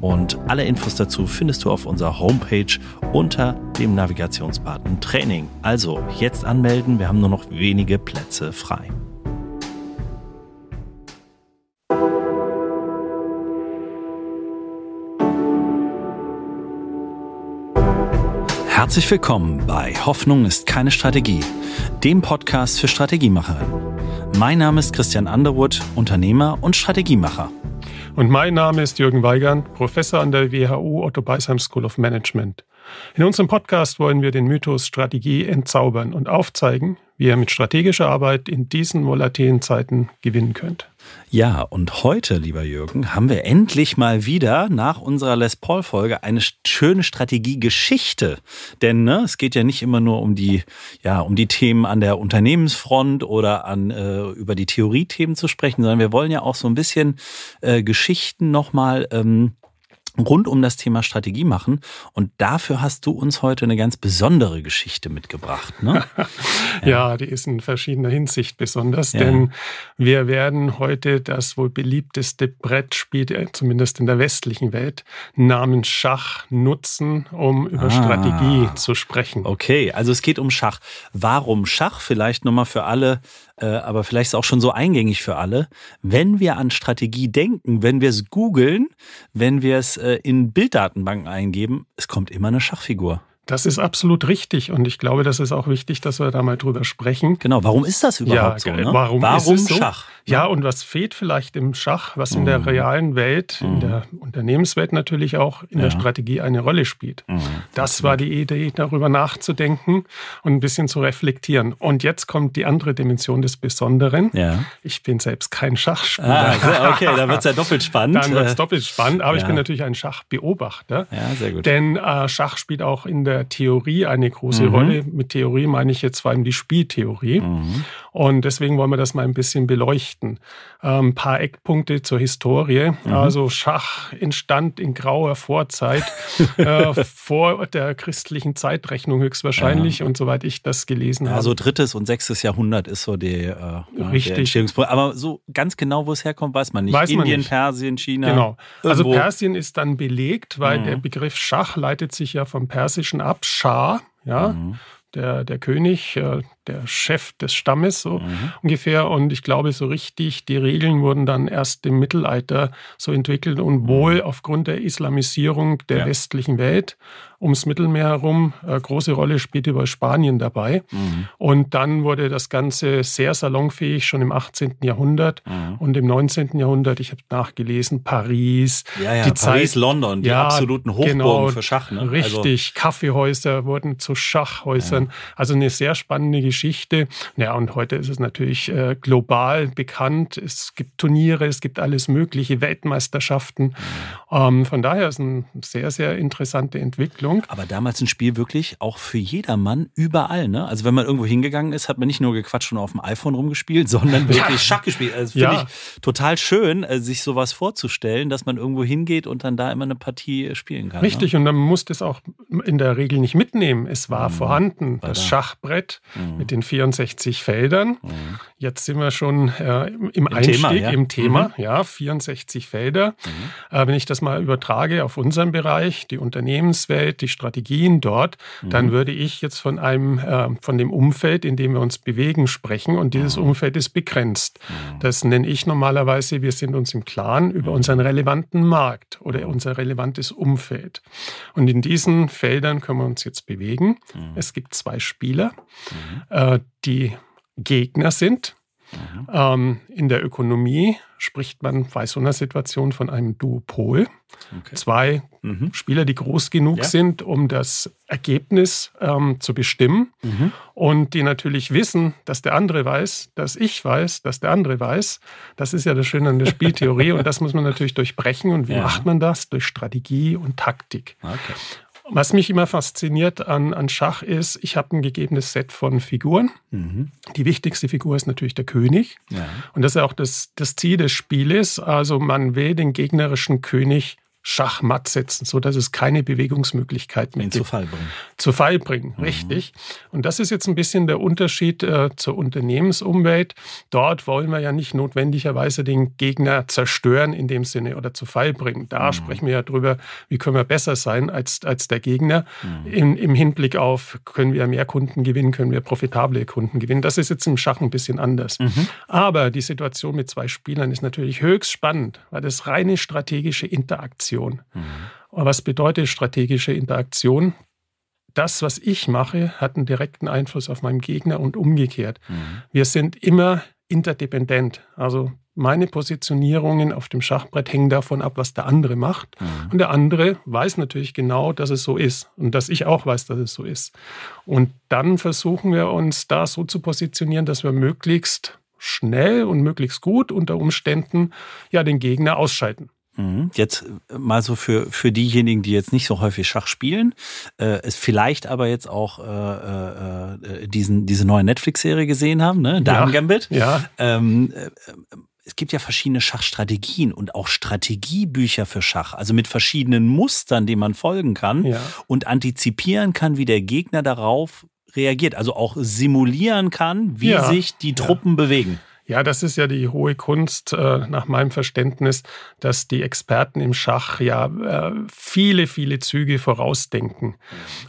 Und alle Infos dazu findest du auf unserer Homepage unter dem Navigationsbutton Training. Also jetzt anmelden. Wir haben nur noch wenige Plätze frei. Herzlich willkommen bei Hoffnung ist keine Strategie, dem Podcast für Strategiemacherinnen. Mein Name ist Christian Underwood, Unternehmer und Strategiemacher. Und mein Name ist Jürgen Weigand, Professor an der WHU Otto Beisheim School of Management. In unserem Podcast wollen wir den Mythos Strategie entzaubern und aufzeigen, wie ihr mit strategischer Arbeit in diesen volatilen Zeiten gewinnen könnt. Ja, und heute, lieber Jürgen, haben wir endlich mal wieder nach unserer Les Paul-Folge eine schöne Strategiegeschichte. Denn ne, es geht ja nicht immer nur um die, ja, um die Themen an der Unternehmensfront oder an äh, über die Theoriethemen zu sprechen, sondern wir wollen ja auch so ein bisschen äh, Geschichten nochmal ähm, rund um das Thema Strategie machen. Und dafür hast du uns heute eine ganz besondere Geschichte mitgebracht. Ne? ja. ja. die ist in verschiedener Hinsicht besonders, ja. denn wir werden heute das wohl beliebteste Brettspiel, äh, zumindest in der westlichen Welt, namens Schach nutzen, um über ah. Strategie zu sprechen. Okay, also es geht um Schach. Warum Schach? Vielleicht nochmal für alle äh, aber vielleicht ist es auch schon so eingängig für alle. Wenn wir an Strategie denken, wenn wir es googeln, wenn wir es äh, in Bilddatenbanken eingeben, es kommt immer eine Schachfigur. Das ist absolut richtig und ich glaube, das ist auch wichtig, dass wir da mal drüber sprechen. Genau, warum ist das überhaupt ja, so? Ne? Warum, warum so? Ja, und was fehlt vielleicht im Schach, was in der mhm. realen Welt, in mhm. der Unternehmenswelt natürlich auch in ja. der Strategie eine Rolle spielt. Mhm. Das war die Idee, darüber nachzudenken und ein bisschen zu reflektieren. Und jetzt kommt die andere Dimension des Besonderen. Ja. Ich bin selbst kein Schachspieler. Ah, okay, da wird es ja doppelt spannend. Dann wird es doppelt spannend, aber ja. ich bin natürlich ein Schachbeobachter. Ja, sehr gut. Denn äh, Schach spielt auch in der Theorie eine große mhm. Rolle. Mit Theorie meine ich jetzt vor allem die Spieltheorie. Mhm. Und deswegen wollen wir das mal ein bisschen beleuchten. Ein ähm, paar Eckpunkte zur Historie. Mhm. Also Schach entstand in grauer Vorzeit, äh, vor der christlichen Zeitrechnung höchstwahrscheinlich. Ja. Und soweit ich das gelesen habe. Also drittes und sechstes Jahrhundert ist so die, äh, Richtig. Der Aber so ganz genau, wo es herkommt, weiß man nicht. Weiß Indien, nicht. Persien, China. Genau. Also irgendwo. Persien ist dann belegt, weil mhm. der Begriff Schach leitet sich ja vom Persischen ab. Schah, ja. Mhm der, der König, äh, der Chef des Stammes so mhm. ungefähr. Und ich glaube, so richtig, die Regeln wurden dann erst im Mittelalter so entwickelt und mhm. wohl aufgrund der Islamisierung der ja. westlichen Welt ums Mittelmeer herum. Eine große Rolle spielte über Spanien dabei. Mhm. Und dann wurde das Ganze sehr salonfähig schon im 18. Jahrhundert mhm. und im 19. Jahrhundert, ich habe nachgelesen, Paris. Ja, ja, die Paris, Zeit, London, die ja, absoluten Hochburgen genau, für Schach. Ne? Richtig, also, Kaffeehäuser wurden zu Schachhäusern. Ja. Also eine sehr spannende Geschichte. Ja, und heute ist es natürlich äh, global bekannt. Es gibt Turniere, es gibt alles mögliche, Weltmeisterschaften. Mhm. Ähm, von daher ist es eine sehr, sehr interessante Entwicklung. Entwicklung. Aber damals ein Spiel wirklich auch für jedermann überall. Ne? Also wenn man irgendwo hingegangen ist, hat man nicht nur gequatscht und auf dem iPhone rumgespielt, sondern wirklich ja. Schach gespielt. Also finde ja. ich total schön, äh, sich sowas vorzustellen, dass man irgendwo hingeht und dann da immer eine Partie spielen kann. Richtig, ne? und dann musste es auch in der Regel nicht mitnehmen. Es war mhm. vorhanden, das da. Schachbrett mhm. mit den 64 Feldern. Mhm. Jetzt sind wir schon äh, im, Im, Einstieg, Thema, ja. im Thema, mhm. ja, 64 Felder. Mhm. Äh, wenn ich das mal übertrage auf unseren Bereich, die Unternehmenswelt, die Strategien dort, mhm. dann würde ich jetzt von einem, äh, von dem Umfeld, in dem wir uns bewegen, sprechen. Und dieses mhm. Umfeld ist begrenzt. Mhm. Das nenne ich normalerweise, wir sind uns im Klaren über mhm. unseren relevanten Markt oder unser relevantes Umfeld. Und in diesen Feldern können wir uns jetzt bewegen. Es gibt zwei Spieler, äh, die Gegner sind. Mhm. Ähm, in der Ökonomie spricht man bei so einer Situation von einem Duopol. Okay. Zwei mhm. Spieler, die groß genug ja. sind, um das Ergebnis ähm, zu bestimmen mhm. und die natürlich wissen, dass der andere weiß, dass ich weiß, dass der andere weiß. Das ist ja das Schöne an der Spieltheorie und das muss man natürlich durchbrechen. Und wie ja. macht man das? Durch Strategie und Taktik. Okay. Was mich immer fasziniert an, an Schach ist, ich habe ein gegebenes Set von Figuren. Mhm. Die wichtigste Figur ist natürlich der König. Ja. Und das ist auch das, das Ziel des Spieles. Also man will den gegnerischen König Schachmatt setzen, so dass es keine Bewegungsmöglichkeit mehr gibt. Zu Fall bringen. Zu Fall bringen, mhm. richtig. Und das ist jetzt ein bisschen der Unterschied äh, zur Unternehmensumwelt. Dort wollen wir ja nicht notwendigerweise den Gegner zerstören in dem Sinne oder zu Fall bringen. Da mhm. sprechen wir ja drüber, wie können wir besser sein als, als der Gegner. Mhm. In, Im Hinblick auf, können wir mehr Kunden gewinnen, können wir profitable Kunden gewinnen. Das ist jetzt im Schach ein bisschen anders. Mhm. Aber die Situation mit zwei Spielern ist natürlich höchst spannend, weil das reine strategische Interaktion Interaktion. Mhm. Was bedeutet strategische Interaktion? Das, was ich mache, hat einen direkten Einfluss auf meinen Gegner und umgekehrt. Mhm. Wir sind immer interdependent. Also meine Positionierungen auf dem Schachbrett hängen davon ab, was der andere macht. Mhm. Und der andere weiß natürlich genau, dass es so ist und dass ich auch weiß, dass es so ist. Und dann versuchen wir uns da so zu positionieren, dass wir möglichst schnell und möglichst gut unter Umständen ja den Gegner ausschalten. Mhm. Jetzt äh, mal so für, für diejenigen, die jetzt nicht so häufig Schach spielen, äh, es vielleicht aber jetzt auch äh, äh, äh diesen, diese neue Netflix-Serie gesehen haben, ne? Damen ja, Gambit. Ja. Ähm, äh, es gibt ja verschiedene Schachstrategien und auch Strategiebücher für Schach, also mit verschiedenen Mustern, denen man folgen kann ja. und antizipieren kann, wie der Gegner darauf reagiert, also auch simulieren kann, wie ja. sich die Truppen bewegen. Ja, das ist ja die hohe Kunst äh, nach meinem Verständnis, dass die Experten im Schach ja äh, viele, viele Züge vorausdenken.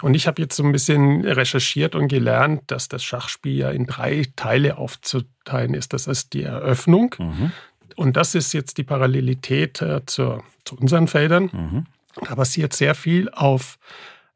Und ich habe jetzt so ein bisschen recherchiert und gelernt, dass das Schachspiel ja in drei Teile aufzuteilen ist. Das ist die Eröffnung. Mhm. Und das ist jetzt die Parallelität äh, zur, zu unseren Feldern. Mhm. Da basiert sehr viel auf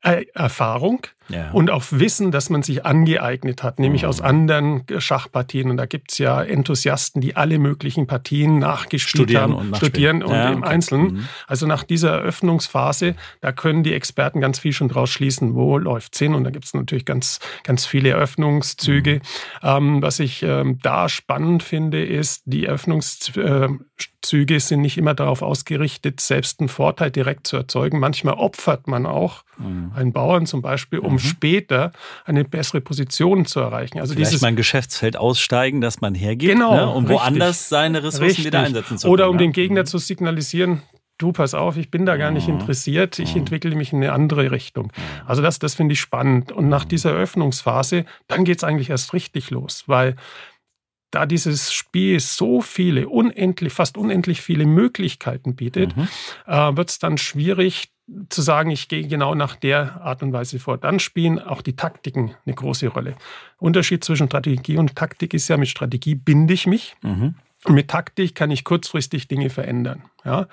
äh, Erfahrung ja. und auf Wissen, das man sich angeeignet hat, nämlich mhm. aus anderen Schachpartien. Und da gibt es ja Enthusiasten, die alle möglichen Partien nachgespielt studieren haben, und studieren und ja, im okay. Einzelnen. Mhm. Also nach dieser Eröffnungsphase, da können die Experten ganz viel schon draus schließen, wo läuft es hin. Und da gibt es natürlich ganz, ganz viele Eröffnungszüge. Mhm. Ähm, was ich ähm, da spannend finde, ist, die Eröffnungszüge äh, sind nicht immer darauf ausgerichtet, selbst einen Vorteil direkt zu erzeugen. Manchmal opfert man auch mhm. einen Bauern zum Beispiel, um Mhm. später eine bessere Position zu erreichen. Also Vielleicht dieses mein Geschäftsfeld aussteigen, dass man hergeht, genau, ne, um richtig, woanders seine Ressourcen richtig. wieder einsetzen zu können. Oder um ja. den Gegner mhm. zu signalisieren, du pass auf, ich bin da gar nicht mhm. interessiert, ich entwickle mich in eine andere Richtung. Also das, das finde ich spannend. Und nach dieser Eröffnungsphase, dann geht es eigentlich erst richtig los, weil da dieses Spiel so viele, unendlich, fast unendlich viele Möglichkeiten bietet, mhm. äh, wird es dann schwierig, zu sagen, ich gehe genau nach der Art und Weise vor. Dann spielen auch die Taktiken eine große Rolle. Unterschied zwischen Strategie und Taktik ist ja, mit Strategie binde ich mich. Mhm. Mit Taktik kann ich kurzfristig Dinge verändern. Ja?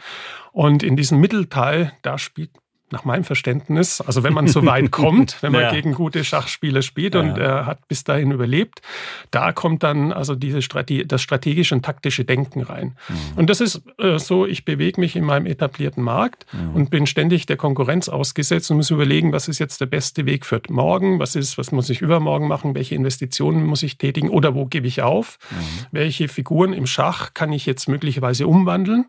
Und in diesem Mittelteil, da spielt nach meinem Verständnis, also wenn man so weit kommt, wenn man ja. gegen gute Schachspieler spielt ja. und er hat bis dahin überlebt, da kommt dann also diese Strategie, das strategische und taktische Denken rein. Mhm. Und das ist äh, so, ich bewege mich in meinem etablierten Markt mhm. und bin ständig der Konkurrenz ausgesetzt und muss überlegen, was ist jetzt der beste Weg für morgen, was ist, was muss ich übermorgen machen, welche Investitionen muss ich tätigen oder wo gebe ich auf, mhm. welche Figuren im Schach kann ich jetzt möglicherweise umwandeln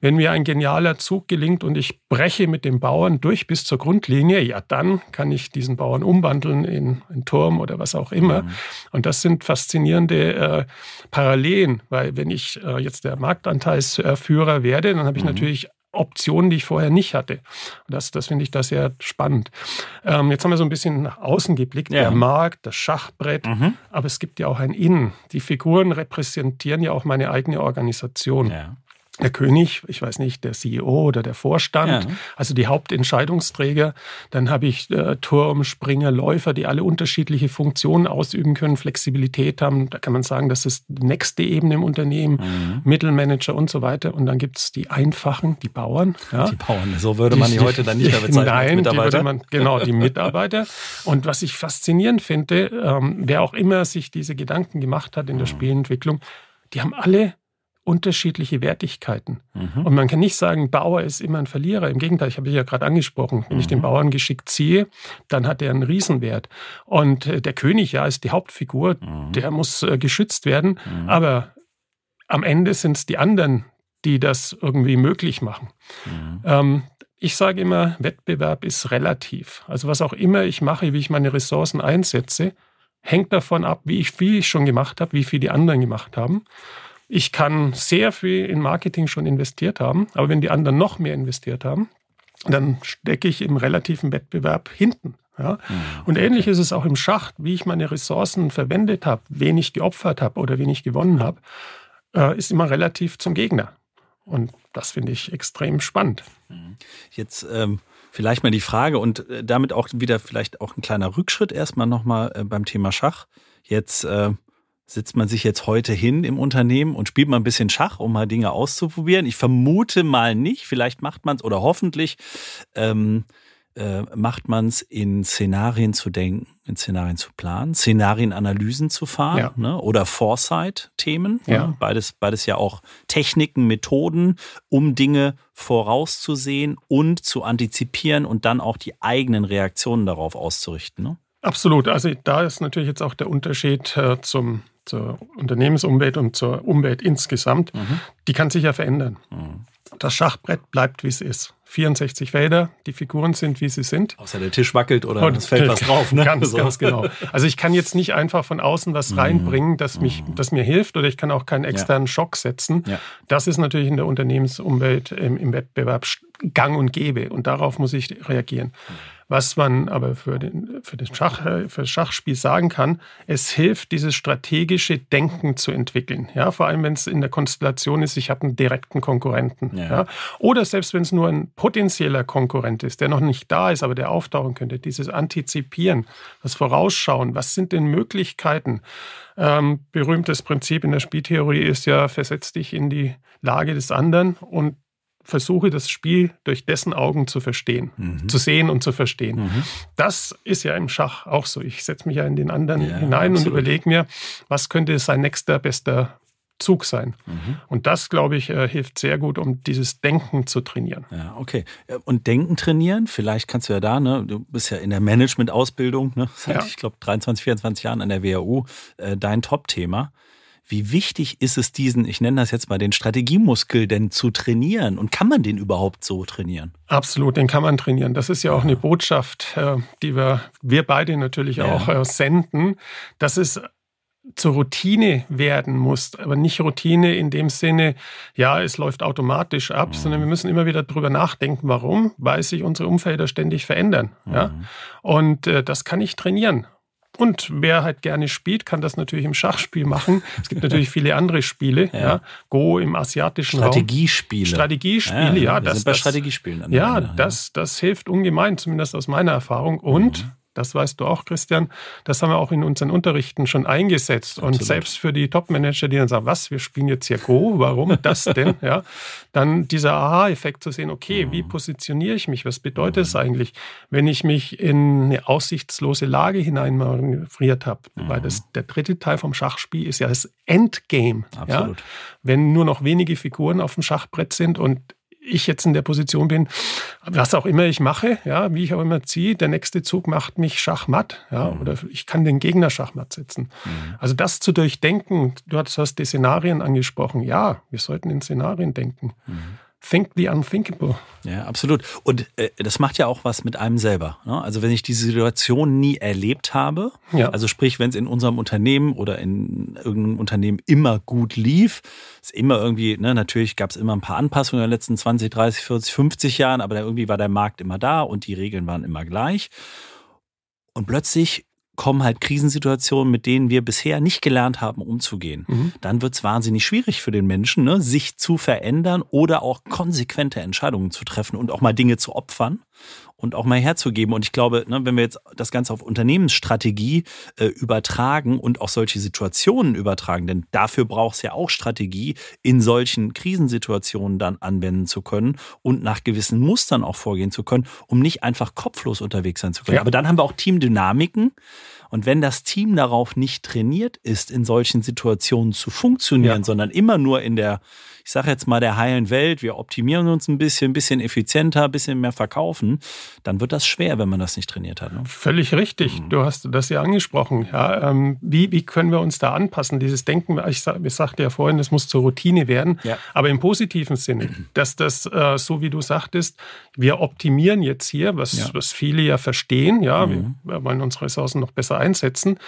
wenn mir ein genialer Zug gelingt und ich breche mit dem Bauern durch bis zur Grundlinie, ja, dann kann ich diesen Bauern umwandeln in einen Turm oder was auch immer. Mhm. Und das sind faszinierende äh, Parallelen, weil wenn ich äh, jetzt der Marktanteilsführer werde, dann habe ich mhm. natürlich Optionen, die ich vorher nicht hatte. Das, das finde ich da sehr spannend. Ähm, jetzt haben wir so ein bisschen nach außen geblickt, ja. der Markt, das Schachbrett, mhm. aber es gibt ja auch ein Innen. Die Figuren repräsentieren ja auch meine eigene Organisation. Ja der König, ich weiß nicht, der CEO oder der Vorstand, ja. also die Hauptentscheidungsträger. Dann habe ich äh, Turm, Springer, Läufer, die alle unterschiedliche Funktionen ausüben können, Flexibilität haben. Da kann man sagen, das ist die nächste Ebene im Unternehmen, mhm. Mittelmanager und so weiter. Und dann gibt es die Einfachen, die Bauern. Ja. Die Bauern, so würde man die, die heute dann nicht mehr bezeichnen Nein. Die würde man, genau, die Mitarbeiter. und was ich faszinierend finde, ähm, wer auch immer sich diese Gedanken gemacht hat in der mhm. Spielentwicklung, die haben alle unterschiedliche Wertigkeiten. Mhm. Und man kann nicht sagen, Bauer ist immer ein Verlierer. Im Gegenteil, ich habe ja gerade angesprochen, wenn mhm. ich den Bauern geschickt ziehe, dann hat er einen Riesenwert. Und äh, der König, ja, ist die Hauptfigur, mhm. der muss äh, geschützt werden. Mhm. Aber am Ende sind es die anderen, die das irgendwie möglich machen. Mhm. Ähm, ich sage immer, Wettbewerb ist relativ. Also was auch immer ich mache, wie ich meine Ressourcen einsetze, hängt davon ab, wie ich viel ich schon gemacht habe, wie viel die anderen gemacht haben. Ich kann sehr viel in Marketing schon investiert haben, aber wenn die anderen noch mehr investiert haben, dann stecke ich im relativen Wettbewerb hinten. Ja? Mhm. Und ähnlich ist es auch im Schach, wie ich meine Ressourcen verwendet habe, wen ich geopfert habe oder wen ich gewonnen habe, äh, ist immer relativ zum Gegner. Und das finde ich extrem spannend. Mhm. Jetzt ähm, vielleicht mal die Frage und äh, damit auch wieder vielleicht auch ein kleiner Rückschritt erstmal nochmal äh, beim Thema Schach. Jetzt äh, sitzt man sich jetzt heute hin im Unternehmen und spielt mal ein bisschen Schach, um mal Dinge auszuprobieren. Ich vermute mal nicht, vielleicht macht man es oder hoffentlich. Ähm, äh, macht man es in Szenarien zu denken, in Szenarien zu planen, Szenarienanalysen zu fahren ja. ne? oder Foresight-Themen. Ne? Ja. Ne? Beides, beides ja auch Techniken, Methoden, um Dinge vorauszusehen und zu antizipieren und dann auch die eigenen Reaktionen darauf auszurichten. Ne? Absolut. Also da ist natürlich jetzt auch der Unterschied äh, zum zur Unternehmensumwelt und zur Umwelt insgesamt, mhm. die kann sich ja verändern. Mhm. Das Schachbrett bleibt, wie es ist. 64 Felder, die Figuren sind, wie sie sind. Außer der Tisch wackelt oder und es fällt was drauf. Ne? Ganz, so. ganz genau. Also ich kann jetzt nicht einfach von außen was mhm. reinbringen, das, mich, mhm. das mir hilft oder ich kann auch keinen externen ja. Schock setzen. Ja. Das ist natürlich in der Unternehmensumwelt im, im Wettbewerb gang und gäbe und darauf muss ich reagieren. Mhm. Was man aber für, den, für, den Schach, äh, für das Schachspiel sagen kann, es hilft, dieses strategische Denken zu entwickeln. Ja, vor allem, wenn es in der Konstellation ist, ich habe einen direkten Konkurrenten. Ja. ja. Oder selbst wenn es nur ein potenzieller Konkurrent ist, der noch nicht da ist, aber der auftauchen könnte. Dieses Antizipieren, das Vorausschauen, was sind denn Möglichkeiten? Ähm, berühmtes Prinzip in der Spieltheorie ist ja, versetz dich in die Lage des anderen und versuche das Spiel durch dessen Augen zu verstehen, mhm. zu sehen und zu verstehen. Mhm. Das ist ja im Schach auch so. Ich setze mich ja in den anderen ja, hinein absolut. und überlege mir, was könnte sein nächster bester Zug sein. Mhm. Und das, glaube ich, äh, hilft sehr gut, um dieses Denken zu trainieren. Ja, okay. Und Denken trainieren, vielleicht kannst du ja da, ne, du bist ja in der Management-Ausbildung, ne, seit, ja. ich glaube, 23, 24 Jahren an der WHU, äh, dein Top-Thema. Wie wichtig ist es, diesen, ich nenne das jetzt mal den Strategiemuskel denn zu trainieren? Und kann man den überhaupt so trainieren? Absolut, den kann man trainieren. Das ist ja auch eine Botschaft, äh, die wir, wir beide natürlich ja. auch äh, senden, dass es zur Routine werden muss, aber nicht Routine in dem Sinne, ja, es läuft automatisch ab, mhm. sondern wir müssen immer wieder drüber nachdenken, warum, weil sich unsere Umfelder ständig verändern. Mhm. Ja? Und äh, das kann ich trainieren. Und wer halt gerne spielt, kann das natürlich im Schachspiel machen. Es gibt natürlich viele andere Spiele. Ja. ja. Go im asiatischen Strategiespiele. Raum. Strategiespiele, ja. ja das, sind bei Strategiespielen. Ja, das, das hilft ungemein, zumindest aus meiner Erfahrung. Und mhm. Das weißt du auch, Christian. Das haben wir auch in unseren Unterrichten schon eingesetzt. Absolut. Und selbst für die Top-Manager, die dann sagen, was, wir spielen jetzt hier Go, warum das denn? ja, dann dieser Aha-Effekt zu sehen, okay, wie mhm. positioniere ich mich? Was bedeutet es mhm. eigentlich, wenn ich mich in eine aussichtslose Lage hineinmanövriert habe? Mhm. Weil das, der dritte Teil vom Schachspiel ist ja das Endgame. Absolut. Ja? Wenn nur noch wenige Figuren auf dem Schachbrett sind und ich jetzt in der Position bin, was auch immer ich mache, ja, wie ich auch immer ziehe, der nächste Zug macht mich schachmatt, ja, mhm. oder ich kann den Gegner schachmatt setzen. Mhm. Also das zu durchdenken, du hast die Szenarien angesprochen, ja, wir sollten in Szenarien denken. Mhm. Think the unthinkable. Ja, absolut. Und äh, das macht ja auch was mit einem selber. Ne? Also wenn ich diese Situation nie erlebt habe, ja. also sprich, wenn es in unserem Unternehmen oder in irgendeinem Unternehmen immer gut lief, ist immer irgendwie, ne, natürlich gab es immer ein paar Anpassungen in den letzten 20, 30, 40, 50 Jahren, aber irgendwie war der Markt immer da und die Regeln waren immer gleich. Und plötzlich kommen halt Krisensituationen, mit denen wir bisher nicht gelernt haben, umzugehen. Mhm. Dann wird es wahnsinnig schwierig für den Menschen, ne, sich zu verändern oder auch konsequente Entscheidungen zu treffen und auch mal Dinge zu opfern und auch mal herzugeben. Und ich glaube, ne, wenn wir jetzt das Ganze auf Unternehmensstrategie äh, übertragen und auch solche Situationen übertragen, denn dafür braucht es ja auch Strategie, in solchen Krisensituationen dann anwenden zu können und nach gewissen Mustern auch vorgehen zu können, um nicht einfach kopflos unterwegs sein zu können. Ja. Aber dann haben wir auch Teamdynamiken Und wenn das Team darauf nicht trainiert ist, in solchen Situationen zu funktionieren, ja. sondern immer nur in der, ich sage jetzt mal, der heilen Welt, wir optimieren uns ein bisschen, ein bisschen effizienter, ein bisschen mehr verkaufen, dann wird das schwer, wenn man das nicht trainiert hat. Ne? Völlig richtig. Mhm. Du hast das ja angesprochen. Ja, ähm, wie, wie können wir uns da anpassen? Dieses Denken, ich, ich sagte ja vorhin, es muss zur Routine werden, ja. aber im positiven Sinne, dass das, äh, so wie du sagtest, wir optimieren jetzt hier, was, ja. was viele ja verstehen, ja, mhm. wir wollen unsere Ressourcen noch besser einsetzen,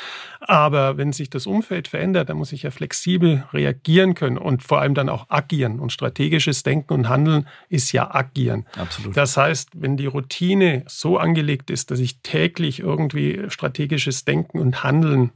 aber wenn sich das Umfeld verändert, dann muss ich ja flexibel reagieren können und vor allem dann auch agieren. Und strategisches Denken und Handeln ist ja agieren. Absolut. Das heißt, wenn die Routine so angelegt ist, dass ich täglich irgendwie strategisches Denken und Handeln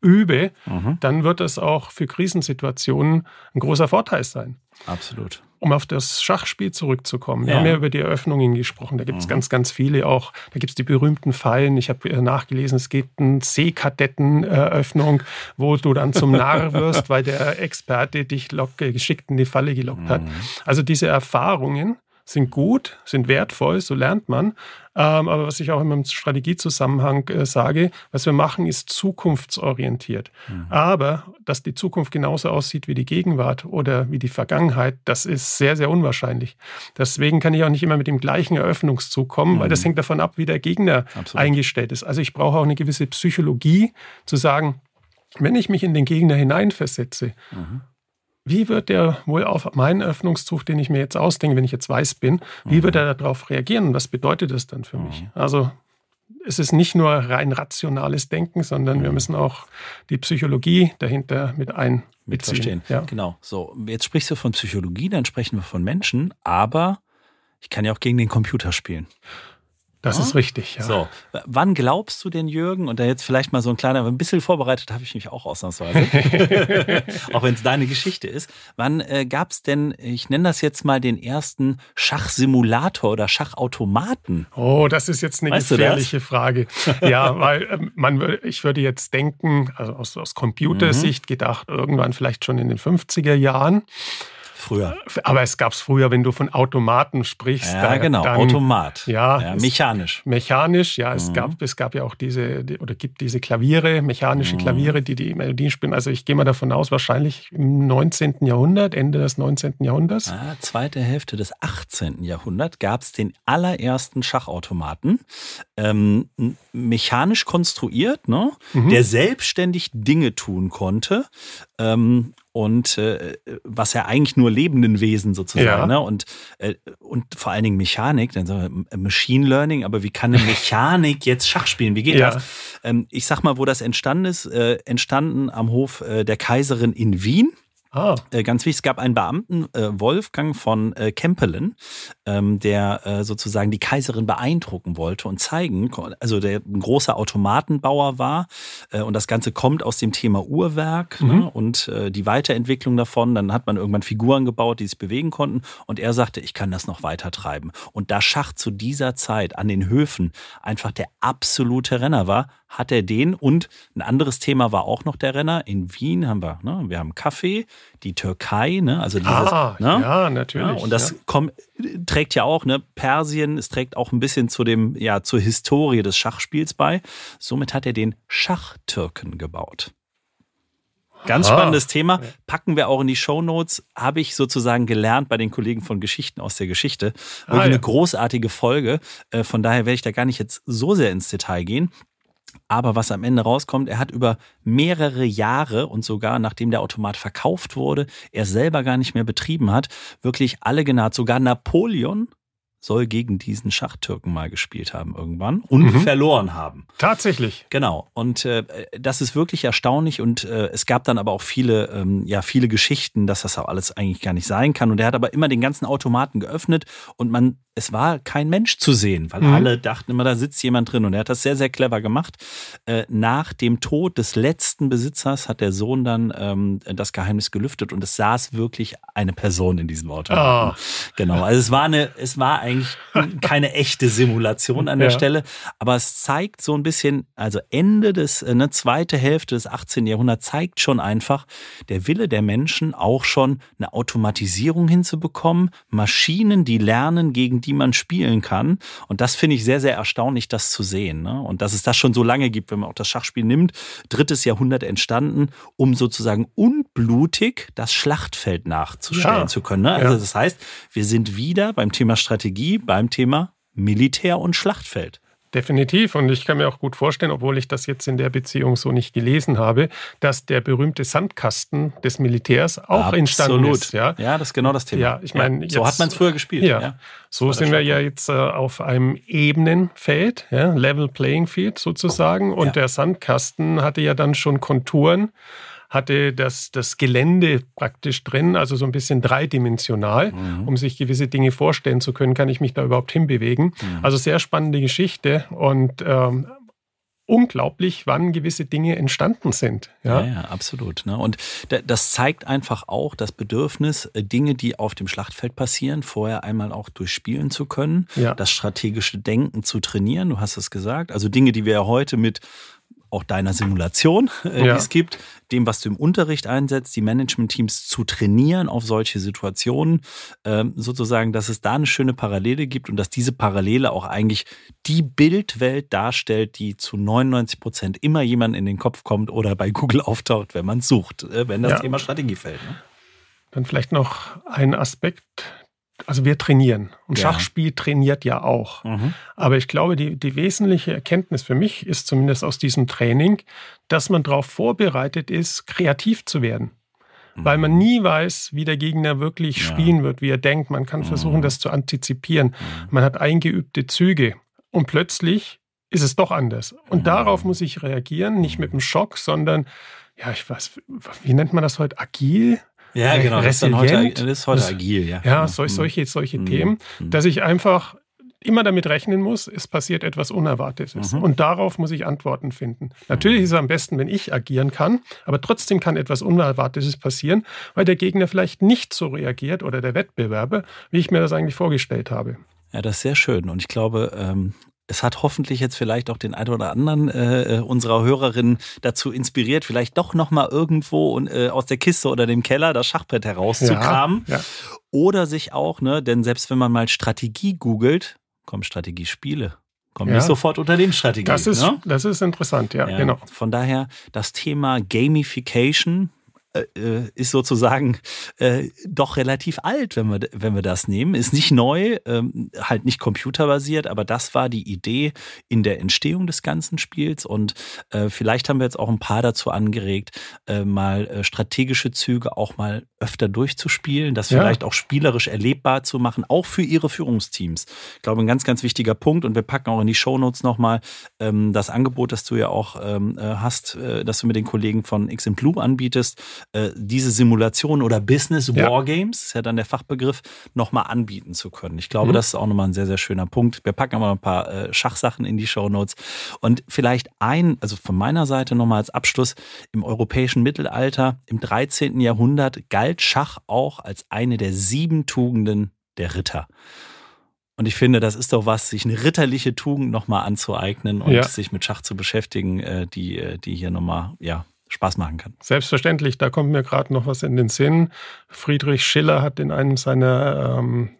übe, mhm. dann wird das auch für Krisensituationen ein großer Vorteil sein. Absolut. Um auf das Schachspiel zurückzukommen. Wir ja. haben ja über die Eröffnungen gesprochen. Da gibt es mhm. ganz, ganz viele auch. Da gibt es die berühmten Fallen. Ich habe nachgelesen, es gibt eine Seekadetteneröffnung, wo du dann zum Narr wirst, weil der Experte dich lock, geschickt in die Falle gelockt hat. Mhm. Also diese Erfahrungen sind gut, sind wertvoll, so lernt man. Ähm, aber was ich auch immer im Strategiezusammenhang äh, sage, was wir machen, ist zukunftsorientiert. Mhm. Aber dass die Zukunft genauso aussieht wie die Gegenwart oder wie die Vergangenheit, das ist sehr, sehr unwahrscheinlich. Deswegen kann ich auch nicht immer mit dem gleichen Eröffnungszug kommen, mhm. weil das mhm. hängt davon ab, wie der Gegner Absolut. eingestellt ist. Also ich brauche auch eine gewisse Psychologie zu sagen, wenn ich mich in den Gegner hineinversetze, mhm wie wird der wohl auf meinen Öffnungszug, den ich mir jetzt ausdenke, wenn ich jetzt weiß bin, wie mhm. wird er darauf reagieren? Was bedeutet das dann für mhm. mich? Also es ist nicht nur rein rationales Denken, sondern mhm. wir müssen auch die Psychologie dahinter mit einbeziehen. Mit verstehen. Ja. Genau. So, jetzt sprichst du von Psychologie, dann sprechen wir von Menschen, aber ich kann ja auch gegen den Computer spielen. Das ja? ist richtig, ja. So, wann glaubst du denn, Jürgen, und da jetzt vielleicht mal so ein kleiner, ein bisschen vorbereitet habe ich mich auch ausnahmsweise, auch wenn es deine Geschichte ist, wann äh, gab es denn, ich nenne das jetzt mal den ersten Schachsimulator oder Schachautomaten? Oh, das ist jetzt eine weißt gefährliche Frage. Ja, weil äh, man, ich würde jetzt denken, also aus, aus Computersicht mhm. gedacht, irgendwann vielleicht schon in den 50er Jahren. Früher. Aber es gab es früher, wenn du von Automaten sprichst. Ja, da, genau, dann, Automat. Ja, ja mechanisch. Mechanisch, ja. Es, mhm. gab, es gab ja auch diese, oder gibt diese Klaviere, mechanische mhm. Klaviere, die die Melodien spielen. Also ich gehe mal davon aus, wahrscheinlich im 19. Jahrhundert, Ende des 19. Jahrhunderts. Ah, zweite Hälfte des 18. Jahrhunderts gab es den allerersten Schachautomaten. Ähm, mechanisch konstruiert, ne? Mhm. der selbstständig Dinge tun konnte. Ähm, und äh, was ja eigentlich nur lebenden Wesen sozusagen, ja. ne? Und, äh, und vor allen Dingen Mechanik, dann sagen wir Machine Learning, aber wie kann eine Mechanik jetzt Schach spielen? Wie geht ja. das? Ähm, ich sag mal, wo das entstanden ist, äh, entstanden am Hof äh, der Kaiserin in Wien. Ah. Äh, ganz wichtig, es gab einen Beamten, äh, Wolfgang von äh, Kempelen, ähm, der äh, sozusagen die Kaiserin beeindrucken wollte und zeigen, also der ein großer Automatenbauer war äh, und das Ganze kommt aus dem Thema Uhrwerk mhm. ne, und äh, die Weiterentwicklung davon. Dann hat man irgendwann Figuren gebaut, die sich bewegen konnten und er sagte, ich kann das noch weiter treiben. Und da Schach zu dieser Zeit an den Höfen einfach der absolute Renner war, hat er den und ein anderes Thema war auch noch der Renner. In Wien haben wir, ne, wir haben Kaffee, die Türkei, ne? Also dieses, ah, ne? ja, natürlich. Ja, und das ja. kommt, trägt ja auch, ne, Persien, es trägt auch ein bisschen zu dem, ja, zur Historie des Schachspiels bei. Somit hat er den Schachtürken gebaut. Ganz ah. spannendes Thema. Packen wir auch in die Show Notes. Habe ich sozusagen gelernt bei den Kollegen von Geschichten aus der Geschichte. Wirklich ah, ja. eine großartige Folge. Äh, von daher werde ich da gar nicht jetzt so sehr ins Detail gehen. Aber was am Ende rauskommt, er hat über mehrere Jahre und sogar nachdem der Automat verkauft wurde, er selber gar nicht mehr betrieben hat, wirklich alle genaht. Sogar Napoleon soll gegen diesen Schachtürken mal gespielt haben irgendwann und mhm. verloren haben. Tatsächlich. Genau. Und äh, das ist wirklich erstaunlich und äh, es gab dann aber auch viele, ähm, ja, viele Geschichten, dass das auch alles eigentlich gar nicht sein kann. Und er hat aber immer den ganzen Automaten geöffnet und man es war kein Mensch zu sehen, weil mhm. alle dachten immer, da sitzt jemand drin. Und er hat das sehr, sehr clever gemacht. Äh, nach dem Tod des letzten Besitzers hat der Sohn dann ähm, das Geheimnis gelüftet und es saß wirklich eine Person in diesem Auto. Oh. Genau. Also es war eine, es war eigentlich keine echte Simulation an der ja. Stelle, aber es zeigt so ein bisschen, also Ende des, äh, ne, zweite Hälfte des 18. Jahrhunderts zeigt schon einfach der Wille der Menschen auch schon eine Automatisierung hinzubekommen, Maschinen, die lernen gegen die man spielen kann. Und das finde ich sehr, sehr erstaunlich, das zu sehen. Ne? Und dass es das schon so lange gibt, wenn man auch das Schachspiel nimmt. Drittes Jahrhundert entstanden, um sozusagen unblutig das Schlachtfeld nachzustellen ja. zu können. Ne? Also das heißt, wir sind wieder beim Thema Strategie, beim Thema Militär und Schlachtfeld. Definitiv. Und ich kann mir auch gut vorstellen, obwohl ich das jetzt in der Beziehung so nicht gelesen habe, dass der berühmte Sandkasten des Militärs auch Absolut. entstanden ist. Ja? ja, das ist genau das Thema. Ja, ich meine, ja, so hat man es früher gespielt. Ja, ja. so sind wir ja jetzt äh, auf einem ebenen Feld, ja, Level Playing Field sozusagen. Und der Sandkasten hatte ja dann schon Konturen hatte das, das Gelände praktisch drin, also so ein bisschen dreidimensional, mhm. um sich gewisse Dinge vorstellen zu können, kann ich mich da überhaupt hinbewegen. Mhm. Also sehr spannende Geschichte und ähm, unglaublich, wann gewisse Dinge entstanden sind. Ja, ja, ja absolut. Ne? Und das zeigt einfach auch das Bedürfnis, äh, Dinge, die auf dem Schlachtfeld passieren, vorher einmal auch durchspielen zu können, ja. das strategische Denken zu trainieren. Du hast es gesagt. Also Dinge, die wir heute mit auch deiner Simulation, äh, ja. die es gibt, dem, was du im Unterricht einsetzt, die Management-Teams zu trainieren auf solche Situationen, ähm, sozusagen, dass es da eine schöne Parallele gibt und dass diese Parallele auch eigentlich die Bildwelt darstellt, die zu 99 Prozent immer jemand in den Kopf kommt oder bei Google auftaucht, wenn man sucht, äh, wenn das ja. Thema Strategie fällt. Ne? Dann vielleicht noch ein Aspekt, also wir trainieren und ja. Schachspiel trainiert ja auch. Mhm. Aber ich glaube, die, die wesentliche Erkenntnis für mich ist zumindest aus diesem Training, dass man darauf vorbereitet ist, kreativ zu werden. Mhm. Weil man nie weiß, wie der Gegner wirklich ja. spielen wird, wie er denkt. Man kann versuchen, mhm. das zu antizipieren. Mhm. Man hat eingeübte Züge und plötzlich ist es doch anders. Und mhm. darauf muss ich reagieren, nicht mit einem Schock, sondern, ja, ich weiß, wie nennt man das heute? Agil? Ja, genau. Das ist, heute, das ist heute agil, ja. Ja, solche, solche, solche mhm. Themen, mhm. dass ich einfach immer damit rechnen muss, es passiert etwas Unerwartetes. Mhm. Und darauf muss ich Antworten finden. Natürlich mhm. ist es am besten, wenn ich agieren kann, aber trotzdem kann etwas Unerwartetes passieren, weil der Gegner vielleicht nicht so reagiert oder der Wettbewerber, wie ich mir das eigentlich vorgestellt habe. Ja, das ist sehr schön. Und ich glaube, ähm, es hat hoffentlich jetzt vielleicht auch den einen oder anderen äh, äh, unserer Hörerinnen dazu inspiriert, vielleicht doch nochmal irgendwo und, äh, aus der Kiste oder dem Keller das Schachbrett herauszukramen. Ja, ja. Oder sich auch, ne, denn selbst wenn man mal Strategie googelt, kommen Strategiespiele. Kommen ja. nicht sofort unter den Strategien. Das ist, ne? das ist interessant, ja, ja, genau. Von daher das Thema Gamification, äh, äh, ist sozusagen äh, doch relativ alt, wenn wir, wenn wir das nehmen. Ist nicht neu, ähm, halt nicht computerbasiert, aber das war die Idee in der Entstehung des ganzen Spiels. Und äh, vielleicht haben wir jetzt auch ein paar dazu angeregt, äh, mal äh, strategische Züge auch mal öfter durchzuspielen, das ja. vielleicht auch spielerisch erlebbar zu machen, auch für ihre Führungsteams. Ich glaube, ein ganz, ganz wichtiger Punkt. Und wir packen auch in die Shownotes nochmal ähm, das Angebot, das du ja auch ähm, hast, äh, das du mit den Kollegen von XM Blue anbietest äh, diese Simulation oder Business ja. Wargames, ist ja dann der Fachbegriff, nochmal anbieten zu können. Ich glaube, mhm. das ist auch nochmal ein sehr, sehr schöner Punkt. Wir packen aber ein paar äh, Schachsachen in die Show Notes. Und vielleicht ein, also von meiner Seite nochmal als Abschluss, im europäischen Mittelalter, im 13. Jahrhundert galt Schach auch als eine der sieben Tugenden der Ritter. Und ich finde, das ist doch was, sich eine ritterliche Tugend nochmal anzueignen und ja. sich mit Schach zu beschäftigen, äh, die, äh, die hier nochmal, ja, Spaß machen kann. Selbstverständlich, da kommt mir gerade noch was in den Sinn. Friedrich Schiller hat in einem seiner ähm,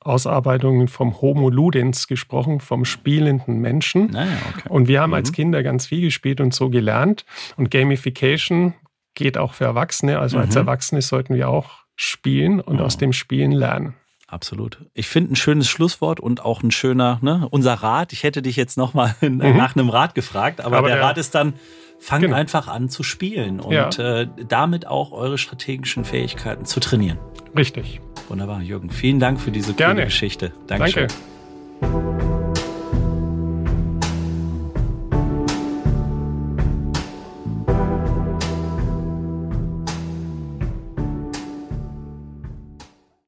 Ausarbeitungen vom Homo Ludens gesprochen, vom spielenden Menschen. Naja, ah okay. Und wir haben mhm. als Kinder ganz viel gespielt und so gelernt. Und Gamification geht auch für Erwachsene. Also mhm. als Erwachsene sollten wir auch spielen und oh. aus dem Spielen lernen. Absolut. Ich finde ein schönes Schlusswort und auch ein schöner, ne, unser Rat. Ich hätte dich jetzt nochmal mhm. nach einem Rat gefragt, aber, aber der, der Rat ist dann, fangt genau. einfach an zu spielen und ja. äh, damit auch eure strategischen Fähigkeiten zu trainieren. Richtig. Wunderbar, Jürgen. Vielen Dank für diese Gerne. Geschichte. Dankeschön. Danke.